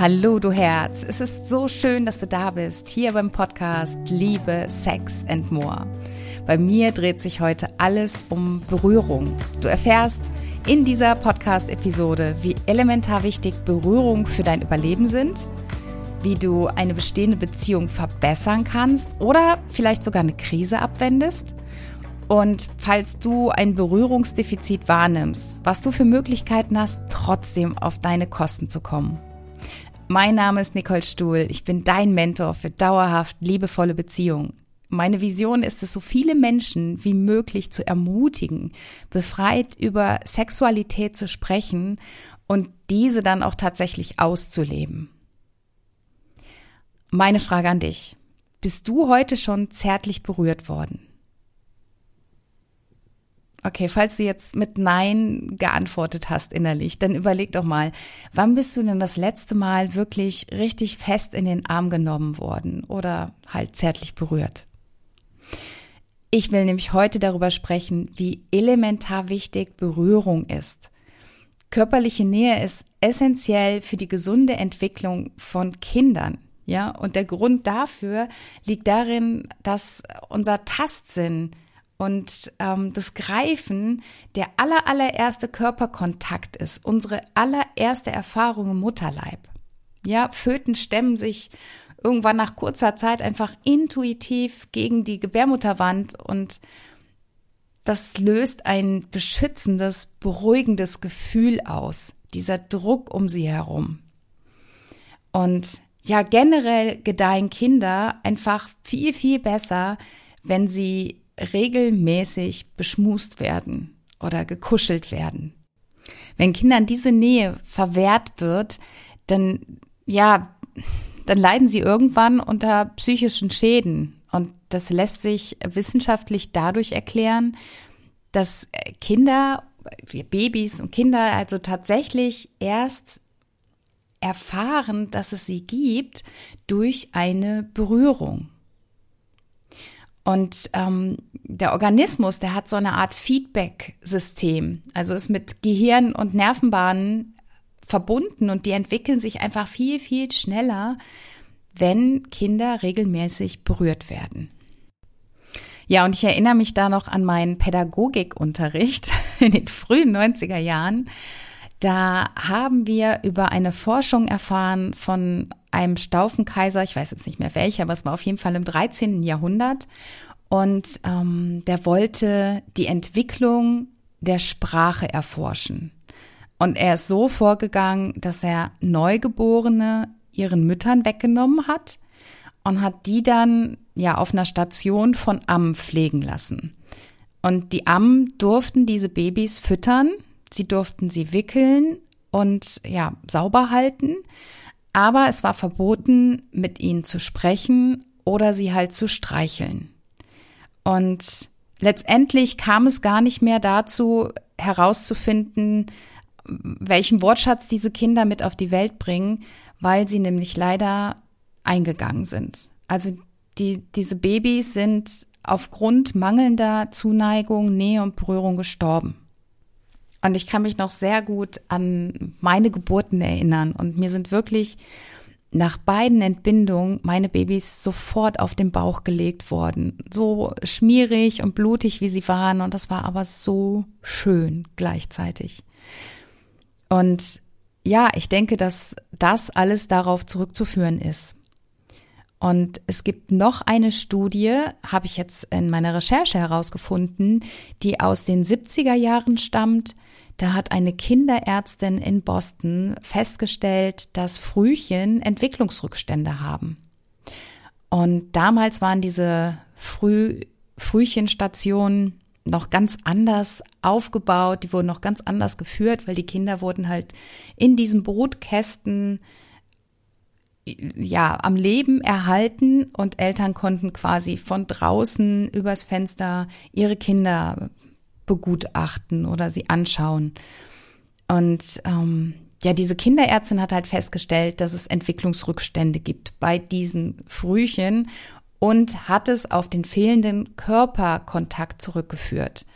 Hallo, du Herz. Es ist so schön, dass du da bist, hier beim Podcast Liebe, Sex and More. Bei mir dreht sich heute alles um Berührung. Du erfährst in dieser Podcast-Episode, wie elementar wichtig Berührung für dein Überleben sind, wie du eine bestehende Beziehung verbessern kannst oder vielleicht sogar eine Krise abwendest. Und falls du ein Berührungsdefizit wahrnimmst, was du für Möglichkeiten hast, trotzdem auf deine Kosten zu kommen. Mein Name ist Nicole Stuhl. Ich bin dein Mentor für dauerhaft liebevolle Beziehungen. Meine Vision ist es, so viele Menschen wie möglich zu ermutigen, befreit über Sexualität zu sprechen und diese dann auch tatsächlich auszuleben. Meine Frage an dich. Bist du heute schon zärtlich berührt worden? Okay, falls du jetzt mit Nein geantwortet hast innerlich, dann überleg doch mal, wann bist du denn das letzte Mal wirklich richtig fest in den Arm genommen worden oder halt zärtlich berührt? Ich will nämlich heute darüber sprechen, wie elementar wichtig Berührung ist. Körperliche Nähe ist essentiell für die gesunde Entwicklung von Kindern. Ja, und der Grund dafür liegt darin, dass unser Tastsinn und ähm, das Greifen der aller, allererste Körperkontakt ist, unsere allererste Erfahrung im Mutterleib. Ja, Föten stemmen sich irgendwann nach kurzer Zeit einfach intuitiv gegen die Gebärmutterwand und das löst ein beschützendes, beruhigendes Gefühl aus, dieser Druck um sie herum. Und ja, generell gedeihen Kinder einfach viel, viel besser, wenn sie regelmäßig beschmust werden oder gekuschelt werden. Wenn Kindern diese Nähe verwehrt wird, dann, ja, dann leiden sie irgendwann unter psychischen Schäden. Und das lässt sich wissenschaftlich dadurch erklären, dass Kinder, Babys und Kinder also tatsächlich erst erfahren, dass es sie gibt durch eine Berührung. Und ähm, der Organismus, der hat so eine Art Feedback-System, also ist mit Gehirn und Nervenbahnen verbunden und die entwickeln sich einfach viel, viel schneller, wenn Kinder regelmäßig berührt werden. Ja, und ich erinnere mich da noch an meinen Pädagogikunterricht in den frühen 90er Jahren. Da haben wir über eine Forschung erfahren von einem Staufenkaiser, ich weiß jetzt nicht mehr welcher, aber es war auf jeden Fall im 13. Jahrhundert. Und ähm, der wollte die Entwicklung der Sprache erforschen. Und er ist so vorgegangen, dass er Neugeborene ihren Müttern weggenommen hat und hat die dann ja auf einer Station von Ammen pflegen lassen. Und die Ammen durften diese Babys füttern, sie durften sie wickeln und ja, sauber halten. Aber es war verboten, mit ihnen zu sprechen oder sie halt zu streicheln. Und letztendlich kam es gar nicht mehr dazu, herauszufinden, welchen Wortschatz diese Kinder mit auf die Welt bringen, weil sie nämlich leider eingegangen sind. Also die, diese Babys sind aufgrund mangelnder Zuneigung, Nähe und Berührung gestorben. Und ich kann mich noch sehr gut an meine Geburten erinnern. Und mir sind wirklich nach beiden Entbindungen meine Babys sofort auf den Bauch gelegt worden. So schmierig und blutig, wie sie waren. Und das war aber so schön gleichzeitig. Und ja, ich denke, dass das alles darauf zurückzuführen ist. Und es gibt noch eine Studie, habe ich jetzt in meiner Recherche herausgefunden, die aus den 70er Jahren stammt, da hat eine Kinderärztin in Boston festgestellt, dass Frühchen Entwicklungsrückstände haben. Und damals waren diese Früh Frühchenstationen noch ganz anders aufgebaut, die wurden noch ganz anders geführt, weil die Kinder wurden halt in diesen Brutkästen ja am Leben erhalten und Eltern konnten quasi von draußen übers Fenster ihre Kinder begutachten oder sie anschauen. Und ähm, ja, diese Kinderärztin hat halt festgestellt, dass es Entwicklungsrückstände gibt bei diesen Frühchen und hat es auf den fehlenden Körperkontakt zurückgeführt.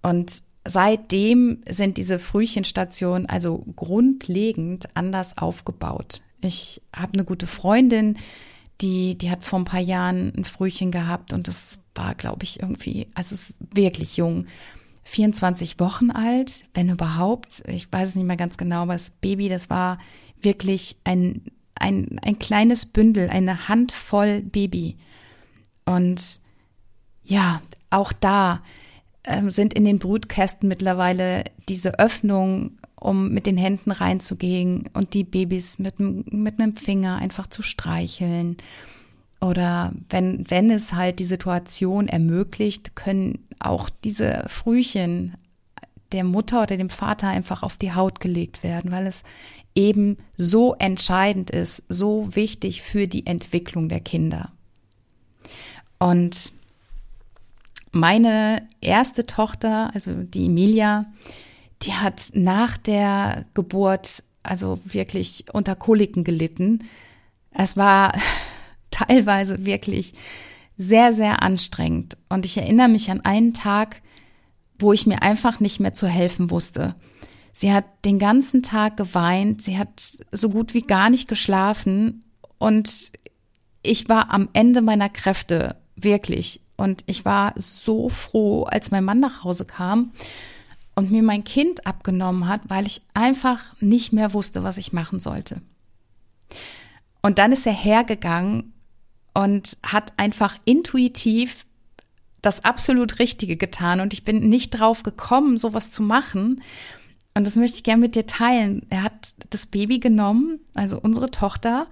Und seitdem sind diese Frühchenstationen also grundlegend anders aufgebaut. Ich habe eine gute Freundin, die, die hat vor ein paar Jahren ein Frühchen gehabt und das war, glaube ich, irgendwie, also wirklich jung. 24 Wochen alt, wenn überhaupt. Ich weiß es nicht mehr ganz genau, aber das Baby, das war wirklich ein, ein, ein kleines Bündel, eine Handvoll Baby. Und ja, auch da äh, sind in den Brutkästen mittlerweile diese Öffnungen, um mit den Händen reinzugehen und die Babys mit, mit einem Finger einfach zu streicheln. Oder wenn, wenn es halt die Situation ermöglicht, können auch diese Frühchen der Mutter oder dem Vater einfach auf die Haut gelegt werden, weil es eben so entscheidend ist, so wichtig für die Entwicklung der Kinder. Und meine erste Tochter, also die Emilia, die hat nach der Geburt also wirklich unter Koliken gelitten. Es war teilweise wirklich sehr, sehr anstrengend. Und ich erinnere mich an einen Tag, wo ich mir einfach nicht mehr zu helfen wusste. Sie hat den ganzen Tag geweint, sie hat so gut wie gar nicht geschlafen und ich war am Ende meiner Kräfte, wirklich. Und ich war so froh, als mein Mann nach Hause kam und mir mein Kind abgenommen hat, weil ich einfach nicht mehr wusste, was ich machen sollte. Und dann ist er hergegangen und hat einfach intuitiv das absolut Richtige getan. Und ich bin nicht drauf gekommen, sowas zu machen. Und das möchte ich gerne mit dir teilen. Er hat das Baby genommen, also unsere Tochter,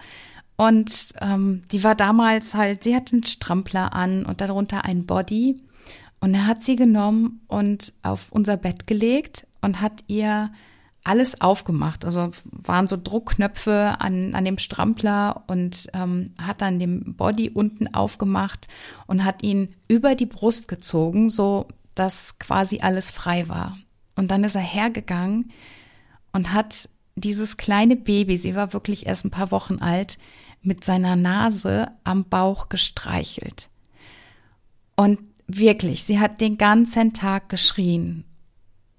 und ähm, die war damals halt, sie hatte einen Strampler an und darunter ein Body. Und er hat sie genommen und auf unser Bett gelegt und hat ihr alles aufgemacht. Also waren so Druckknöpfe an, an dem Strampler und ähm, hat dann den Body unten aufgemacht und hat ihn über die Brust gezogen, so dass quasi alles frei war. Und dann ist er hergegangen und hat dieses kleine Baby, sie war wirklich erst ein paar Wochen alt, mit seiner Nase am Bauch gestreichelt. Und wirklich, sie hat den ganzen Tag geschrien.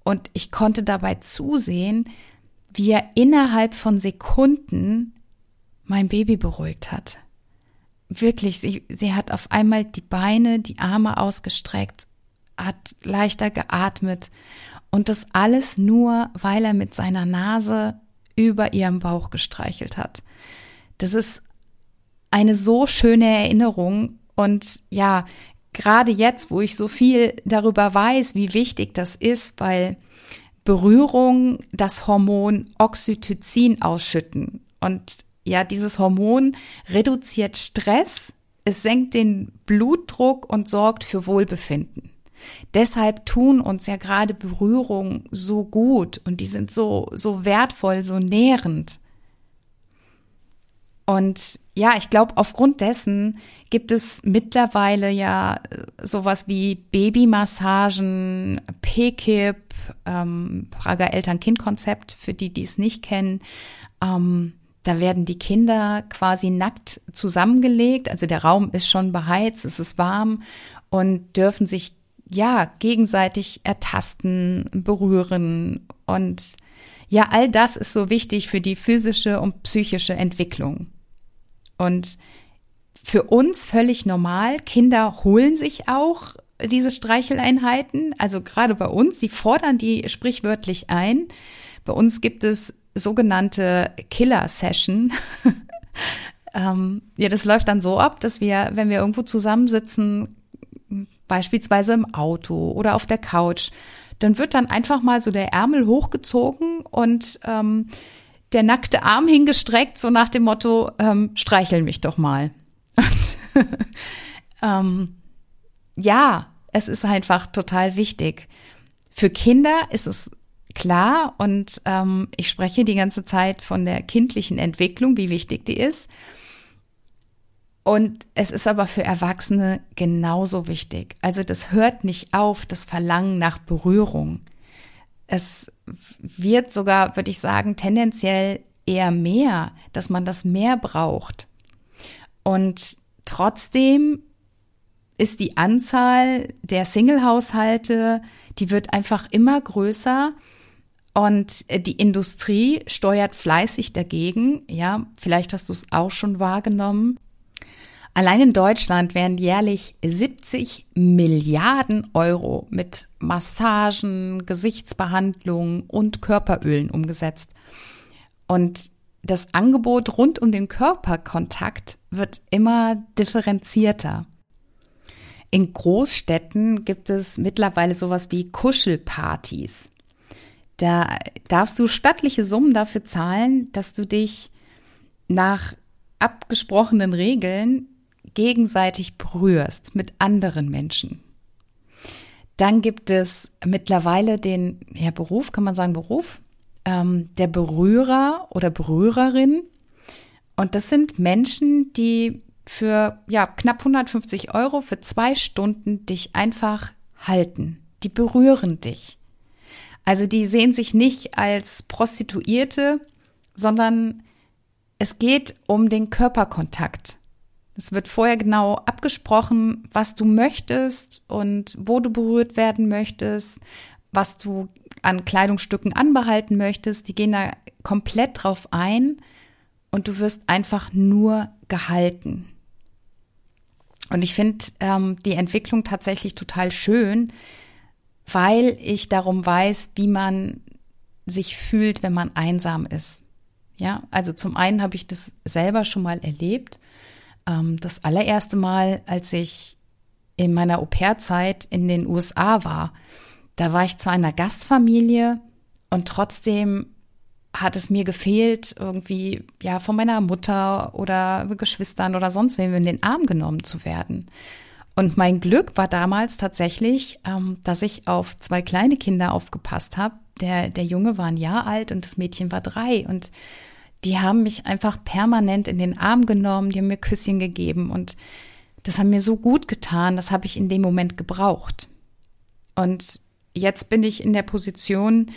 Und ich konnte dabei zusehen, wie er innerhalb von Sekunden mein Baby beruhigt hat. Wirklich, sie, sie hat auf einmal die Beine, die Arme ausgestreckt, hat leichter geatmet und das alles nur, weil er mit seiner Nase über ihrem Bauch gestreichelt hat. Das ist eine so schöne Erinnerung und ja, gerade jetzt, wo ich so viel darüber weiß, wie wichtig das ist, weil Berührung das Hormon Oxytocin ausschütten. Und ja, dieses Hormon reduziert Stress, es senkt den Blutdruck und sorgt für Wohlbefinden. Deshalb tun uns ja gerade Berührungen so gut und die sind so, so wertvoll, so nährend. Und ja, ich glaube, aufgrund dessen gibt es mittlerweile ja äh, sowas wie Babymassagen, PKIP, ähm, Prager Eltern-Kind-Konzept, für die, die es nicht kennen. Ähm, da werden die Kinder quasi nackt zusammengelegt. Also der Raum ist schon beheizt, es ist warm und dürfen sich ja gegenseitig ertasten, berühren und ja, all das ist so wichtig für die physische und psychische Entwicklung. Und für uns völlig normal. Kinder holen sich auch diese Streicheleinheiten. Also gerade bei uns, die fordern die sprichwörtlich ein. Bei uns gibt es sogenannte Killer-Session. ähm, ja, das läuft dann so ab, dass wir, wenn wir irgendwo zusammensitzen, beispielsweise im Auto oder auf der Couch, dann wird dann einfach mal so der Ärmel hochgezogen und ähm, der nackte Arm hingestreckt, so nach dem Motto, ähm, streichel mich doch mal. Und, ähm, ja, es ist einfach total wichtig. Für Kinder ist es klar und ähm, ich spreche die ganze Zeit von der kindlichen Entwicklung, wie wichtig die ist. Und es ist aber für Erwachsene genauso wichtig. Also das hört nicht auf, das Verlangen nach Berührung. Es wird sogar, würde ich sagen, tendenziell eher mehr, dass man das mehr braucht. Und trotzdem ist die Anzahl der Single-Haushalte, die wird einfach immer größer. Und die Industrie steuert fleißig dagegen. Ja, vielleicht hast du es auch schon wahrgenommen. Allein in Deutschland werden jährlich 70 Milliarden Euro mit Massagen, Gesichtsbehandlungen und Körperölen umgesetzt. Und das Angebot rund um den Körperkontakt wird immer differenzierter. In Großstädten gibt es mittlerweile sowas wie Kuschelpartys. Da darfst du stattliche Summen dafür zahlen, dass du dich nach abgesprochenen Regeln gegenseitig berührst mit anderen Menschen. Dann gibt es mittlerweile den ja, Beruf, kann man sagen Beruf, ähm, der Berührer oder Berührerin. Und das sind Menschen, die für ja, knapp 150 Euro für zwei Stunden dich einfach halten. Die berühren dich. Also die sehen sich nicht als Prostituierte, sondern es geht um den Körperkontakt. Es wird vorher genau abgesprochen, was du möchtest und wo du berührt werden möchtest, was du an Kleidungsstücken anbehalten möchtest. Die gehen da komplett drauf ein und du wirst einfach nur gehalten. Und ich finde ähm, die Entwicklung tatsächlich total schön, weil ich darum weiß, wie man sich fühlt, wenn man einsam ist. Ja, also zum einen habe ich das selber schon mal erlebt ähm, das allererste Mal, als ich in meiner Au-pair-Zeit in den USA war. Da war ich zwar in einer Gastfamilie und trotzdem hat es mir gefehlt, irgendwie ja von meiner Mutter oder Geschwistern oder sonst wem in den Arm genommen zu werden. Und mein Glück war damals tatsächlich, ähm, dass ich auf zwei kleine Kinder aufgepasst habe. Der, der Junge war ein Jahr alt und das Mädchen war drei. Und die haben mich einfach permanent in den Arm genommen, die haben mir Küsschen gegeben und das haben mir so gut getan, das habe ich in dem Moment gebraucht. Und jetzt bin ich in der Position,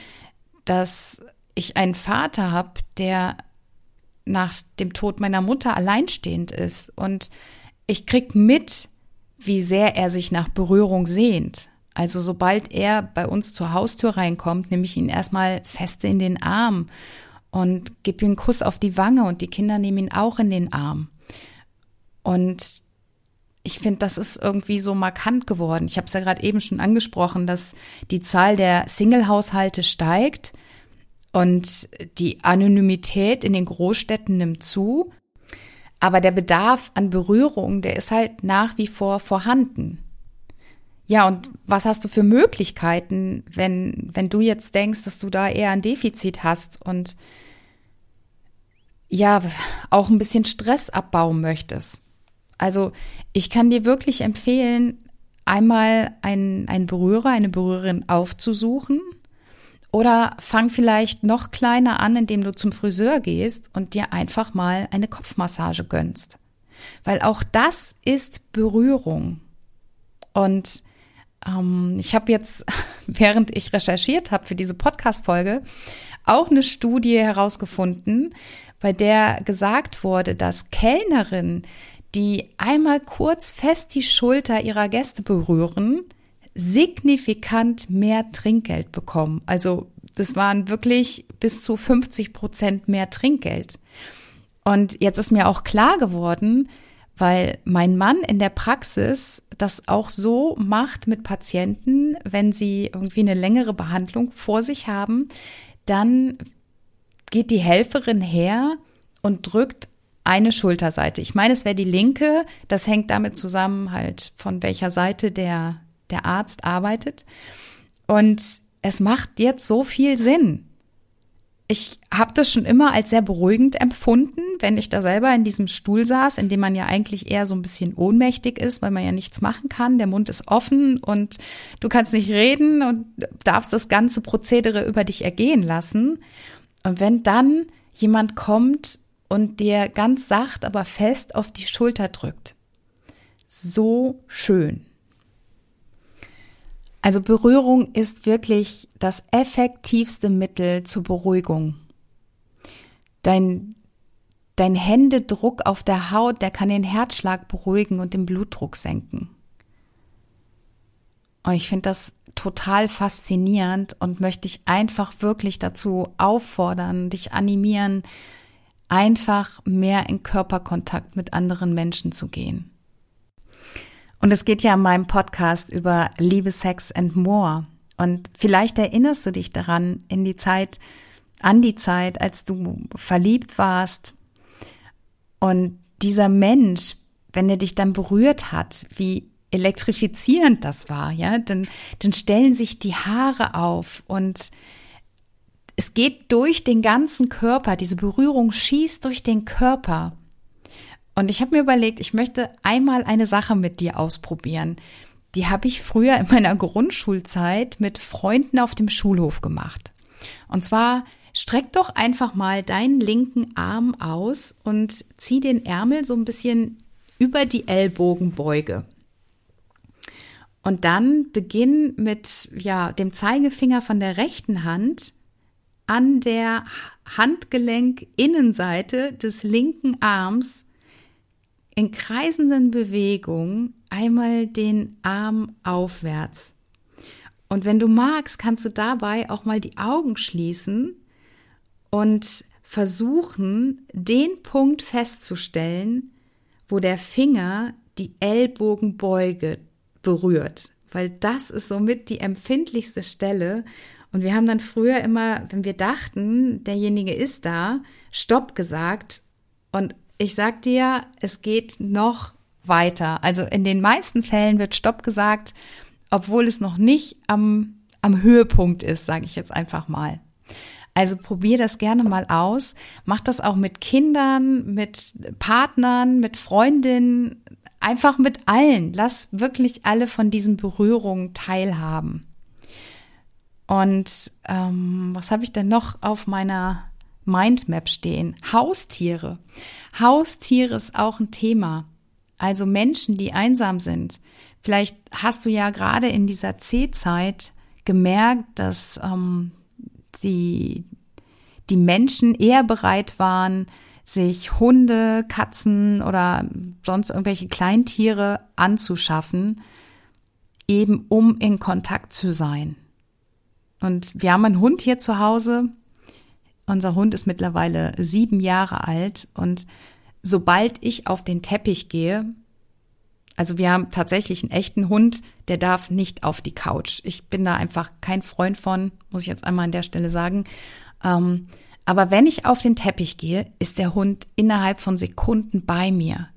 dass ich einen Vater habe, der nach dem Tod meiner Mutter alleinstehend ist und ich krieg mit, wie sehr er sich nach Berührung sehnt. Also sobald er bei uns zur Haustür reinkommt, nehme ich ihn erstmal feste in den Arm und gib ihm einen Kuss auf die Wange und die Kinder nehmen ihn auch in den Arm. Und ich finde, das ist irgendwie so markant geworden. Ich habe es ja gerade eben schon angesprochen, dass die Zahl der Single-Haushalte steigt und die Anonymität in den Großstädten nimmt zu. Aber der Bedarf an Berührung, der ist halt nach wie vor vorhanden. Ja, und was hast du für Möglichkeiten, wenn, wenn du jetzt denkst, dass du da eher ein Defizit hast und ja, auch ein bisschen Stress abbauen möchtest? Also, ich kann dir wirklich empfehlen, einmal einen, einen Berührer, eine Berührerin aufzusuchen oder fang vielleicht noch kleiner an, indem du zum Friseur gehst und dir einfach mal eine Kopfmassage gönnst. Weil auch das ist Berührung. Und ähm, ich habe jetzt, während ich recherchiert habe für diese Podcast-Folge, auch eine Studie herausgefunden, bei der gesagt wurde, dass Kellnerinnen, die einmal kurz fest die Schulter ihrer Gäste berühren, signifikant mehr Trinkgeld bekommen. Also das waren wirklich bis zu 50 Prozent mehr Trinkgeld. Und jetzt ist mir auch klar geworden, weil mein Mann in der Praxis das auch so macht mit Patienten, wenn sie irgendwie eine längere Behandlung vor sich haben, dann geht die Helferin her und drückt eine Schulterseite. Ich meine, es wäre die linke. Das hängt damit zusammen, halt von welcher Seite der, der Arzt arbeitet. Und es macht jetzt so viel Sinn ich habe das schon immer als sehr beruhigend empfunden, wenn ich da selber in diesem Stuhl saß, in dem man ja eigentlich eher so ein bisschen ohnmächtig ist, weil man ja nichts machen kann. Der Mund ist offen und du kannst nicht reden und darfst das ganze Prozedere über dich ergehen lassen. Und wenn dann jemand kommt und dir ganz sacht, aber fest auf die Schulter drückt, so schön. Also Berührung ist wirklich das effektivste Mittel zur Beruhigung. Dein, dein Händedruck auf der Haut, der kann den Herzschlag beruhigen und den Blutdruck senken. Und ich finde das total faszinierend und möchte dich einfach wirklich dazu auffordern, dich animieren, einfach mehr in Körperkontakt mit anderen Menschen zu gehen. Und es geht ja in meinem Podcast über Liebe, Sex and More. Und vielleicht erinnerst du dich daran in die Zeit, an die Zeit, als du verliebt warst und dieser Mensch, wenn er dich dann berührt hat, wie elektrifizierend das war, ja, dann, dann stellen sich die Haare auf und es geht durch den ganzen Körper, diese Berührung schießt durch den Körper. Und ich habe mir überlegt, ich möchte einmal eine Sache mit dir ausprobieren. Die habe ich früher in meiner Grundschulzeit mit Freunden auf dem Schulhof gemacht. Und zwar streck doch einfach mal deinen linken Arm aus und zieh den Ärmel so ein bisschen über die Ellbogenbeuge. Und dann beginn mit ja, dem Zeigefinger von der rechten Hand an der Handgelenk-Innenseite des linken Arms in kreisenden Bewegungen einmal den Arm aufwärts. Und wenn du magst, kannst du dabei auch mal die Augen schließen und versuchen, den Punkt festzustellen, wo der Finger die Ellbogenbeuge berührt, weil das ist somit die empfindlichste Stelle. Und wir haben dann früher immer, wenn wir dachten, derjenige ist da, Stopp gesagt. Und ich sag dir, es geht noch weiter. Also in den meisten Fällen wird Stopp gesagt, obwohl es noch nicht am, am Höhepunkt ist, sage ich jetzt einfach mal. Also probier das gerne mal aus. Mach das auch mit Kindern, mit Partnern, mit Freundinnen, einfach mit allen. Lass wirklich alle von diesen Berührungen teilhaben. Und ähm, was habe ich denn noch auf meiner Mindmap stehen? Haustiere. Haustiere ist auch ein Thema. Also Menschen, die einsam sind. Vielleicht hast du ja gerade in dieser C-Zeit gemerkt, dass ähm, die, die Menschen eher bereit waren, sich Hunde, Katzen oder sonst irgendwelche Kleintiere anzuschaffen, eben um in Kontakt zu sein. Und wir haben einen Hund hier zu Hause. Unser Hund ist mittlerweile sieben Jahre alt und sobald ich auf den Teppich gehe, also wir haben tatsächlich einen echten Hund, der darf nicht auf die Couch. Ich bin da einfach kein Freund von, muss ich jetzt einmal an der Stelle sagen. Ähm, aber wenn ich auf den Teppich gehe, ist der Hund innerhalb von Sekunden bei mir.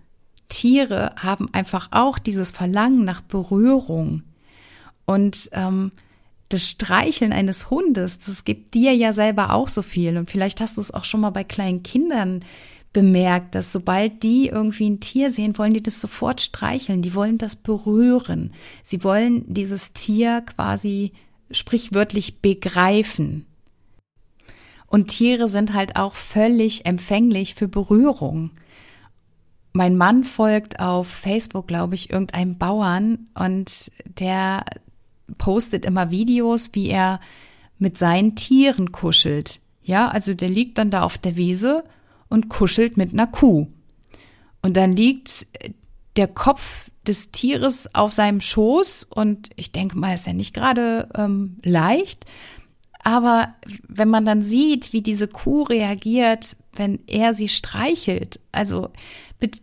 Tiere haben einfach auch dieses Verlangen nach Berührung. Und ähm, das Streicheln eines Hundes, das gibt dir ja selber auch so viel. Und vielleicht hast du es auch schon mal bei kleinen Kindern bemerkt, dass sobald die irgendwie ein Tier sehen, wollen die das sofort streicheln, die wollen das berühren. Sie wollen dieses Tier quasi sprichwörtlich begreifen. Und Tiere sind halt auch völlig empfänglich für Berührung. Mein Mann folgt auf Facebook, glaube ich, irgendeinem Bauern und der postet immer Videos, wie er mit seinen Tieren kuschelt. Ja, also der liegt dann da auf der Wiese und kuschelt mit einer Kuh. Und dann liegt der Kopf des Tieres auf seinem Schoß und ich denke mal, ist ja nicht gerade ähm, leicht. Aber wenn man dann sieht, wie diese Kuh reagiert, wenn er sie streichelt, also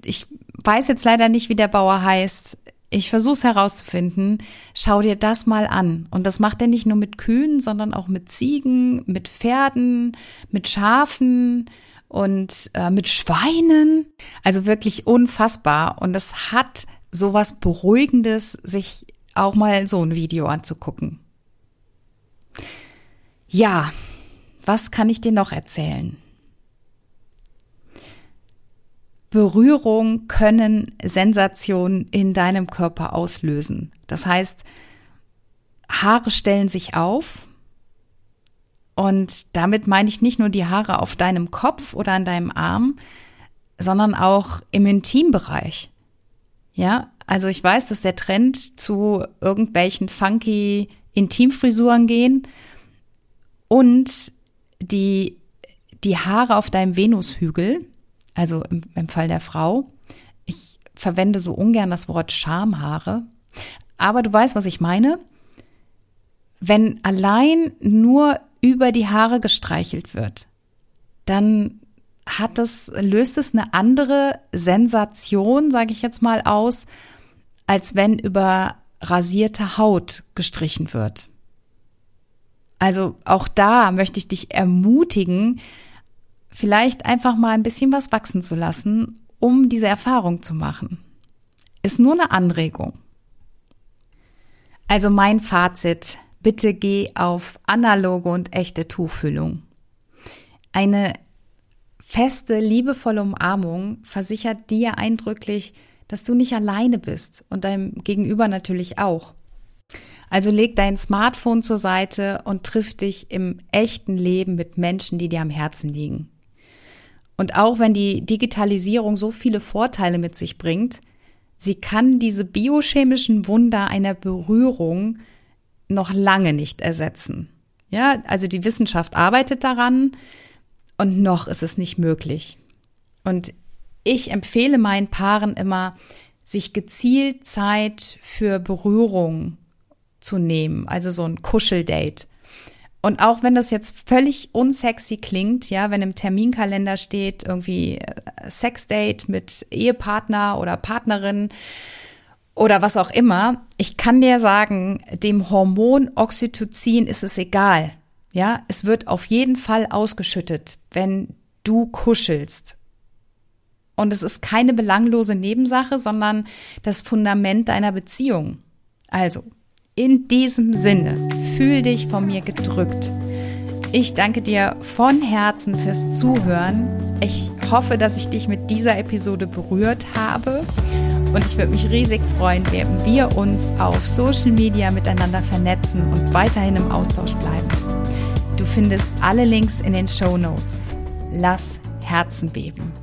ich weiß jetzt leider nicht, wie der Bauer heißt. Ich versuche es herauszufinden. Schau dir das mal an. Und das macht er nicht nur mit Kühen, sondern auch mit Ziegen, mit Pferden, mit Schafen, und äh, mit Schweinen. Also wirklich unfassbar. Und es hat sowas Beruhigendes, sich auch mal so ein Video anzugucken. Ja, was kann ich dir noch erzählen? Berührung können Sensationen in deinem Körper auslösen. Das heißt, Haare stellen sich auf, und damit meine ich nicht nur die Haare auf deinem Kopf oder an deinem Arm, sondern auch im Intimbereich. Ja, also ich weiß, dass der Trend zu irgendwelchen funky Intimfrisuren gehen und die, die Haare auf deinem Venushügel, also im, im Fall der Frau. Ich verwende so ungern das Wort Schamhaare, aber du weißt, was ich meine. wenn allein nur über die Haare gestreichelt wird, dann hat es, löst es eine andere Sensation, sage ich jetzt mal aus, als wenn über rasierte Haut gestrichen wird. Also auch da möchte ich dich ermutigen, vielleicht einfach mal ein bisschen was wachsen zu lassen, um diese Erfahrung zu machen. Ist nur eine Anregung. Also mein Fazit, bitte geh auf analoge und echte Tuchfüllung. Eine feste, liebevolle Umarmung versichert dir eindrücklich, dass du nicht alleine bist und deinem Gegenüber natürlich auch. Also leg dein Smartphone zur Seite und triff dich im echten Leben mit Menschen, die dir am Herzen liegen. Und auch wenn die Digitalisierung so viele Vorteile mit sich bringt, sie kann diese biochemischen Wunder einer Berührung noch lange nicht ersetzen. Ja, also die Wissenschaft arbeitet daran und noch ist es nicht möglich. Und ich empfehle meinen Paaren immer, sich gezielt Zeit für Berührung zu nehmen, also so ein Kuscheldate. Und auch wenn das jetzt völlig unsexy klingt, ja, wenn im Terminkalender steht irgendwie äh, Sexdate mit Ehepartner oder Partnerin oder was auch immer, ich kann dir sagen, dem Hormon Oxytocin ist es egal. Ja, es wird auf jeden Fall ausgeschüttet, wenn du kuschelst. Und es ist keine belanglose Nebensache, sondern das Fundament deiner Beziehung. Also, in diesem Sinne, fühl dich von mir gedrückt. Ich danke dir von Herzen fürs Zuhören. Ich hoffe, dass ich dich mit dieser Episode berührt habe. Und ich würde mich riesig freuen, wenn wir uns auf Social Media miteinander vernetzen und weiterhin im Austausch bleiben. Du findest alle Links in den Show Notes. Lass Herzen beben.